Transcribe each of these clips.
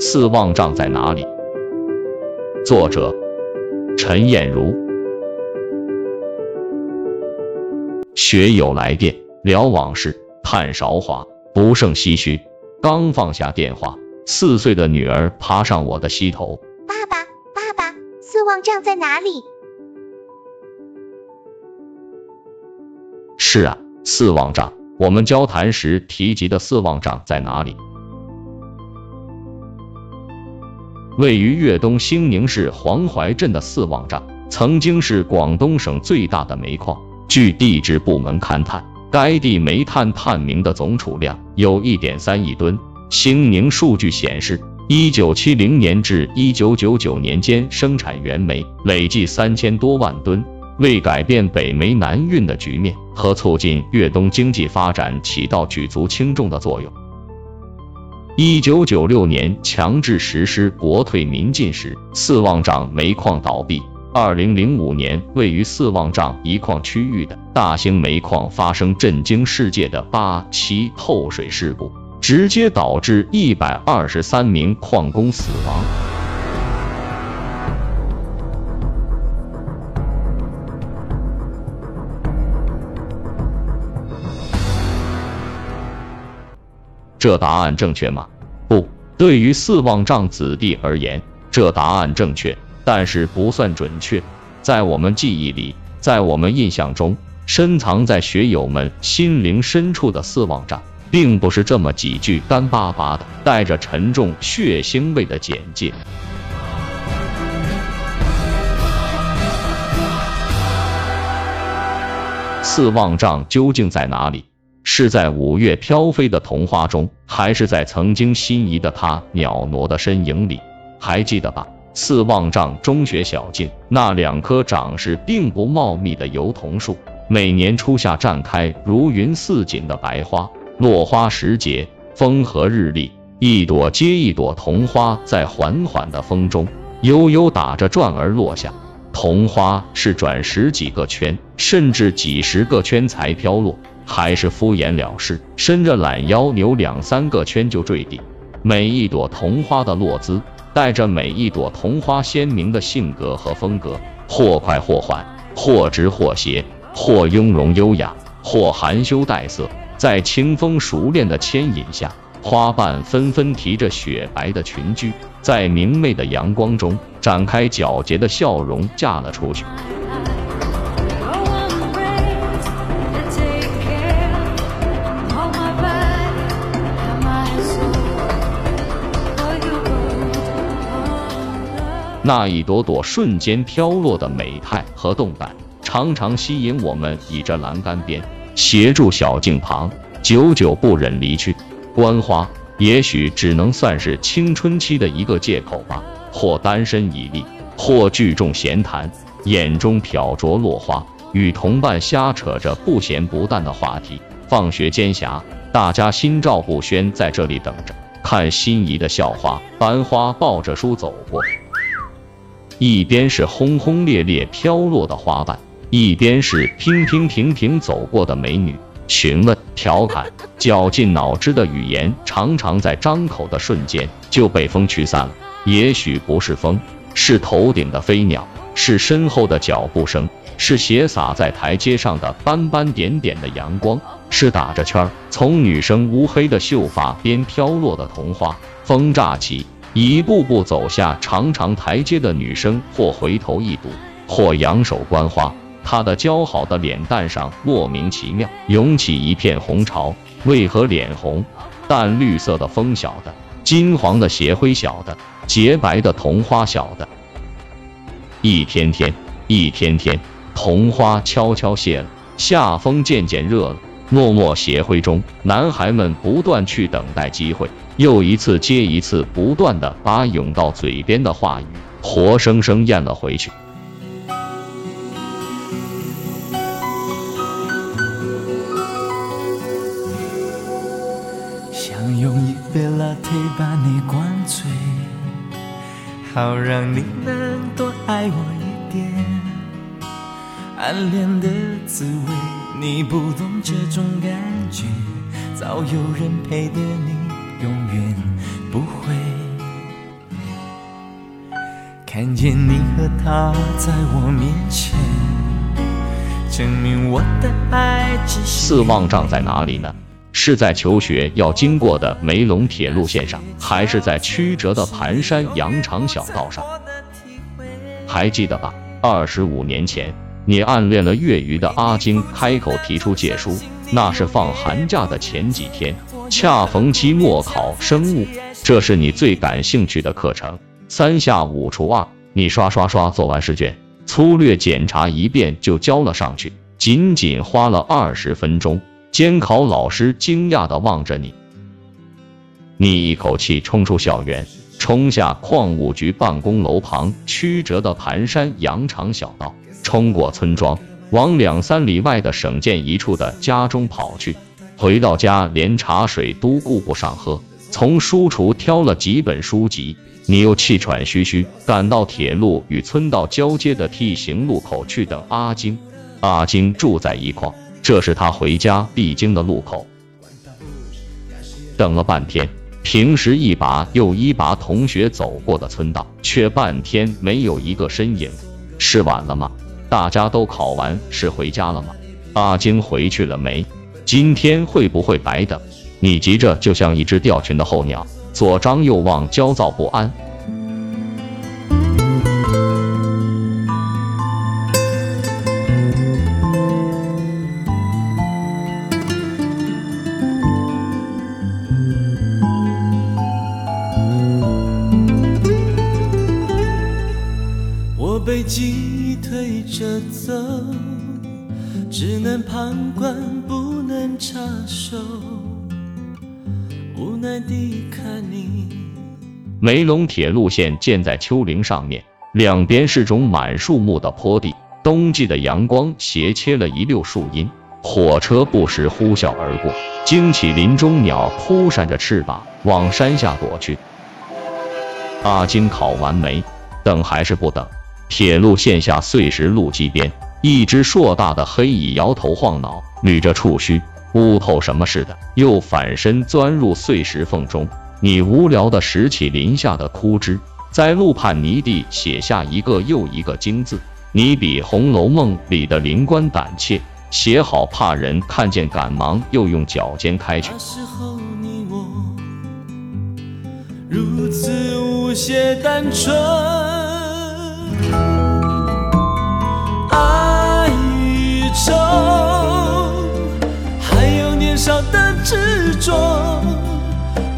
四望帐在哪里？作者：陈燕如。学友来电，聊往事，叹韶华，不胜唏嘘。刚放下电话，四岁的女儿爬上我的膝头。爸爸，爸爸，四望帐在哪里？是啊，四望帐。我们交谈时提及的四望帐在哪里？位于粤东兴宁市黄淮镇的四望帐，曾经是广东省最大的煤矿。据地质部门勘探，该地煤炭探明的总储量有一点三亿吨。兴宁数据显示，一九七零年至一九九九年间生产原煤累计三千多万吨。为改变北煤南运的局面和促进粤东经济发展起到举足轻重的作用。一九九六年强制实施国退民进时，四望帐煤矿倒闭。二零零五年，位于四望帐一矿区域的大兴煤矿发生震惊世界的八七透水事故，直接导致一百二十三名矿工死亡。这答案正确吗？不，对于四望帐子弟而言，这答案正确，但是不算准确。在我们记忆里，在我们印象中，深藏在学友们心灵深处的四望帐，并不是这么几句干巴巴的、带着沉重血腥味的简介。四望帐究竟在哪里？是在五月飘飞的桐花中，还是在曾经心仪的他袅娜的身影里？还记得吧？四望帐中学小径那两棵长势并不茂密的油桐树，每年初夏绽开如云似锦的白花，落花时节风和日丽，一朵接一朵桐花在缓缓的风中悠悠打着转儿落下。桐花是转十几个圈，甚至几十个圈才飘落。还是敷衍了事，伸着懒腰扭两三个圈就坠地。每一朵桐花的落姿，带着每一朵桐花鲜明的性格和风格，或快或缓，或直或斜，或雍容优雅，或含羞带色。在清风熟练的牵引下，花瓣纷纷提着雪白的裙裾，在明媚的阳光中展开皎洁的笑容，嫁了出去。那一朵朵瞬间飘落的美态和动感，常常吸引我们倚着栏杆边，斜住小径旁，久久不忍离去。观花，也许只能算是青春期的一个借口吧。或单身已立，或聚众闲谈，眼中瞟着落花，与同伴瞎扯着不咸不淡的话题。放学间暇，大家心照不宣，在这里等着看心仪的校花班花抱着书走过。一边是轰轰烈烈飘落的花瓣，一边是平平平平走过的美女。询问、调侃、绞尽脑汁的语言，常常在张口的瞬间就被风驱散了。也许不是风，是头顶的飞鸟，是身后的脚步声，是斜洒在台阶上的斑斑点点的阳光，是打着圈儿从女生乌黑的秀发边飘落的桐花。风乍起。一步步走下长长台阶的女生，或回头一睹，或仰首观花。她的姣好的脸蛋上莫名其妙涌起一片红潮。为何脸红？淡绿色的风晓得，金黄的斜晖晓得，洁白的桐花晓得。一天天，一天天，桐花悄悄谢了，夏风渐渐热了。默默协会中，男孩们不断去等待机会。又一次接一次，不断的把涌到嘴边的话语活生生咽了回去。想用一杯 latte 把你灌醉，好让你能多爱我一点。暗恋的滋味，你不懂这种感觉，早有人陪的你。永远不会看见你和他在我面前，证明我的爱只是四望帐在哪里呢？是在求学要经过的梅陇铁路线上，还是在曲折的盘山羊肠小道上？还记得吧？二十五年前，你暗恋了月余的阿金，开口提出借书，那是放寒假的前几天，恰逢期末考生物，这是你最感兴趣的课程。三下五除二，你刷刷刷做完试卷，粗略检查一遍就交了上去，仅仅花了二十分钟。监考老师惊讶地望着你，你一口气冲出校园，冲下矿务局办公楼旁曲折的盘山羊肠小道，冲过村庄，往两三里外的省建一处的家中跑去。回到家，连茶水都顾不上喝，从书橱挑了几本书籍，你又气喘吁吁赶到铁路与村道交接的 T 型路口去等阿金。阿金住在一矿。这是他回家必经的路口，等了半天，平时一把又一把同学走过的村道，却半天没有一个身影。是晚了吗？大家都考完试回家了吗？阿金回去了没？今天会不会白等？你急着就像一只掉群的候鸟，左张右望，焦躁不安。我被记忆推着走，只能旁观不能插手，无奈地看你。梅陇铁路线建在丘陵上面，两边是种满树木的坡地，冬季的阳光斜切了一溜树荫，火车不时呼啸而过，惊起林中鸟扑扇着翅膀往山下躲去。阿金考完没？等还是不等？铁路线下碎石路基边，一只硕大的黑蚁摇头晃脑，捋着触须，乌头什么似的，又反身钻入碎石缝中。你无聊地拾起林下的枯枝，在路畔泥地写下一个又一个金字。你比《红楼梦》里的灵官胆怯，写好怕人看见，赶忙又用脚尖开去。时候你我如此无邪单纯。爱与愁，还有年少的执着，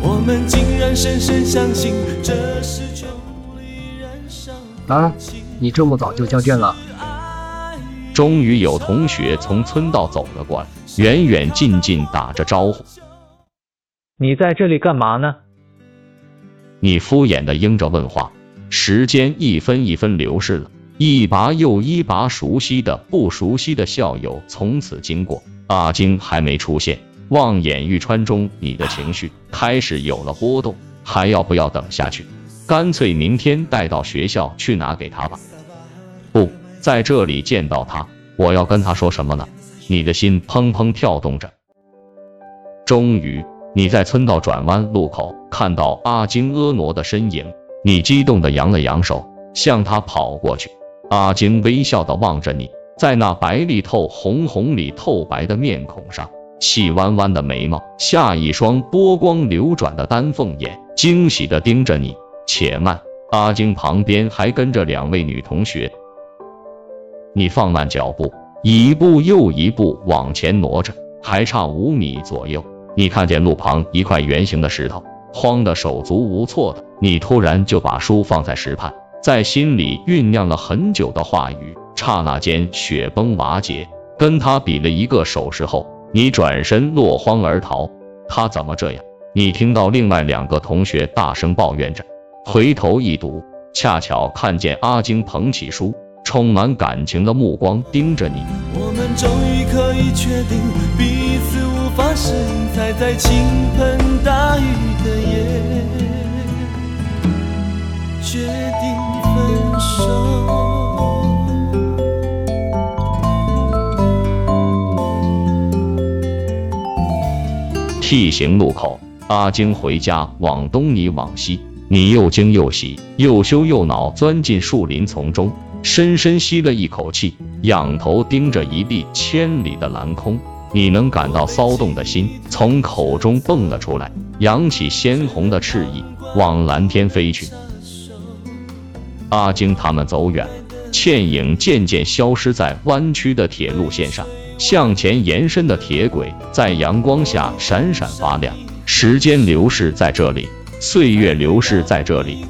我们竟然深深相信这是穷里燃烧。啊，你这么早就交卷了？终于有同学从村道走了过来，远远近近打着招呼。你在这里干嘛呢？你敷衍的应着问话。时间一分一分流逝了，一把又一把熟悉的、不熟悉的校友从此经过。阿金还没出现，望眼欲穿中，你的情绪开始有了波动。还要不要等下去？干脆明天带到学校去拿给他吧。不在这里见到他，我要跟他说什么呢？你的心砰砰跳动着。终于，你在村道转弯路口看到阿金婀娜的身影。你激动地扬了扬手，向他跑过去。阿金微笑地望着你，在那白里透红、红里透白的面孔上，细弯弯的眉毛下一双波光流转的丹凤眼，惊喜地盯着你。且慢，阿金旁边还跟着两位女同学。你放慢脚步，一步又一步往前挪着，还差五米左右，你看见路旁一块圆形的石头。慌得手足无措的你，突然就把书放在石畔，在心里酝酿了很久的话语，刹那间雪崩瓦解。跟他比了一个手势后，你转身落荒而逃。他怎么这样？你听到另外两个同学大声抱怨着，回头一读，恰巧看见阿金捧起书，充满感情的目光盯着你。我们终于可以确定彼此无法适应，才在倾盆大雨的夜决定分手。T 型路口，阿晶回家往东，你往西，你又惊又喜，又羞又恼，钻进树林丛中，深深吸了一口气，仰头盯着一碧千里的蓝空。你能感到骚动的心从口中蹦了出来，扬起鲜红的翅翼，往蓝天飞去。阿晶他们走远，倩影渐渐消失在弯曲的铁路线上，向前延伸的铁轨在阳光下闪闪发亮。时间流逝在这里，岁月流逝在这里，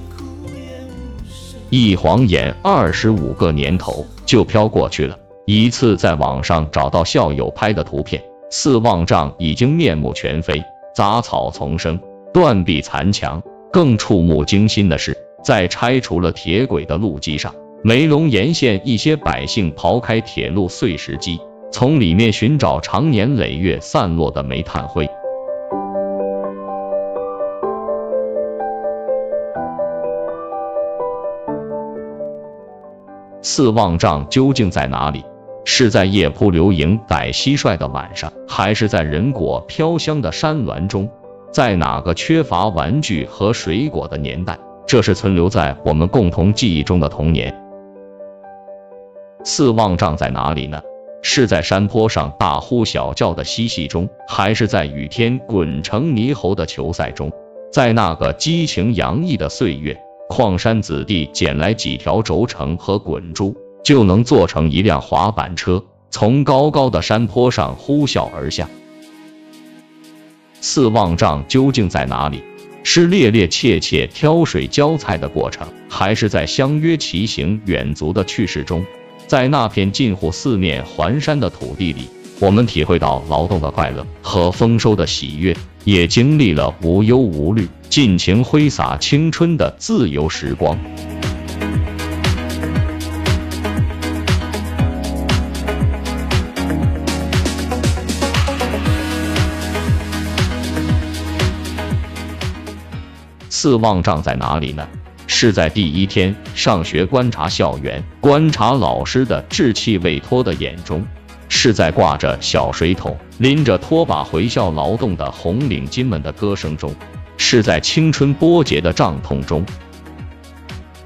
一晃眼二十五个年头就飘过去了。一次在网上找到校友拍的图片，四望嶂已经面目全非，杂草丛生，断壁残墙。更触目惊心的是，在拆除了铁轨的路基上，梅陇沿线一些百姓刨开铁路碎石机，从里面寻找长年累月散落的煤炭灰。四望嶂究竟在哪里？是在夜扑流萤逮蟋蟀的晚上，还是在人果飘香的山峦中？在哪个缺乏玩具和水果的年代？这是存留在我们共同记忆中的童年。四望嶂在哪里呢？是在山坡上大呼小叫的嬉戏中，还是在雨天滚成泥猴的球赛中？在那个激情洋溢的岁月，矿山子弟捡来几条轴承和滚珠。就能做成一辆滑板车，从高高的山坡上呼啸而下。四望嶂究竟在哪里？是烈烈切切挑水浇菜的过程，还是在相约骑行远足的趣事中？在那片近乎四面环山的土地里，我们体会到劳动的快乐和丰收的喜悦，也经历了无忧无虑、尽情挥洒青春的自由时光。四望嶂在哪里呢？是在第一天上学观察校园、观察老师的稚气未脱的眼中；是在挂着小水桶、拎着拖把回校劳动的红领巾们的歌声中；是在青春波折的胀痛中；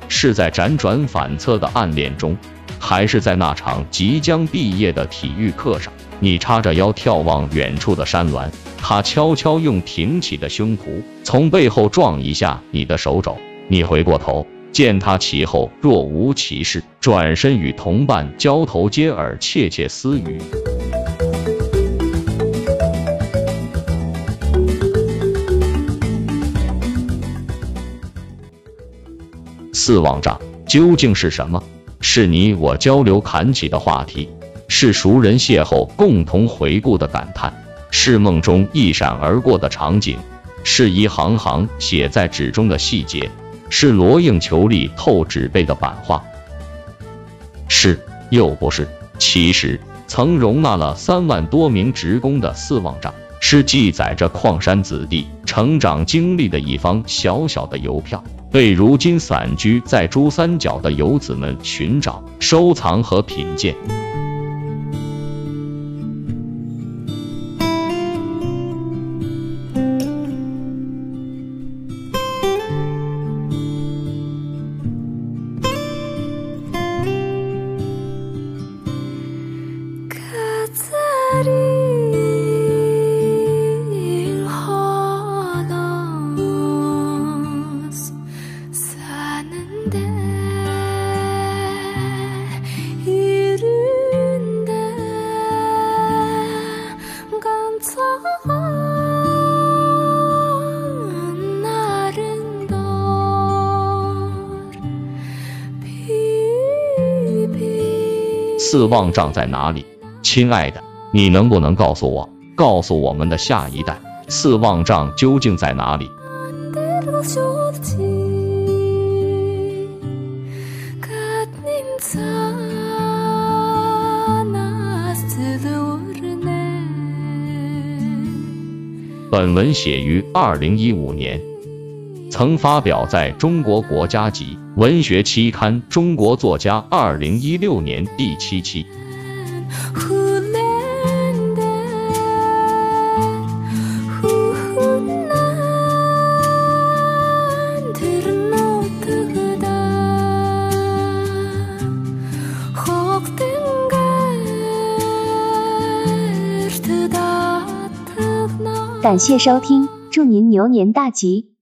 是在辗转反侧的暗恋中；还是在那场即将毕业的体育课上？你叉着腰眺望远处的山峦。他悄悄用挺起的胸脯从背后撞一下你的手肘，你回过头，见他其后若无其事，转身与同伴交头接耳，窃窃私语。四望嶂究竟是什么？是你我交流侃起的话题，是熟人邂逅共同回顾的感叹。是梦中一闪而过的场景，是一行行写在纸中的细节，是罗应球力透纸背的版画，是又不是？其实曾容纳了三万多名职工的四望帐，是记载着矿山子弟成长经历的一方小小的邮票，被如今散居在珠三角的游子们寻找、收藏和品鉴。四望嶂在哪里？亲爱的，你能不能告诉我，告诉我们的下一代，四望嶂究竟在哪里？本文写于二零一五年，曾发表在中国国家级文学期刊中国作家二零一六年第七期。感谢收听祝您牛年大吉。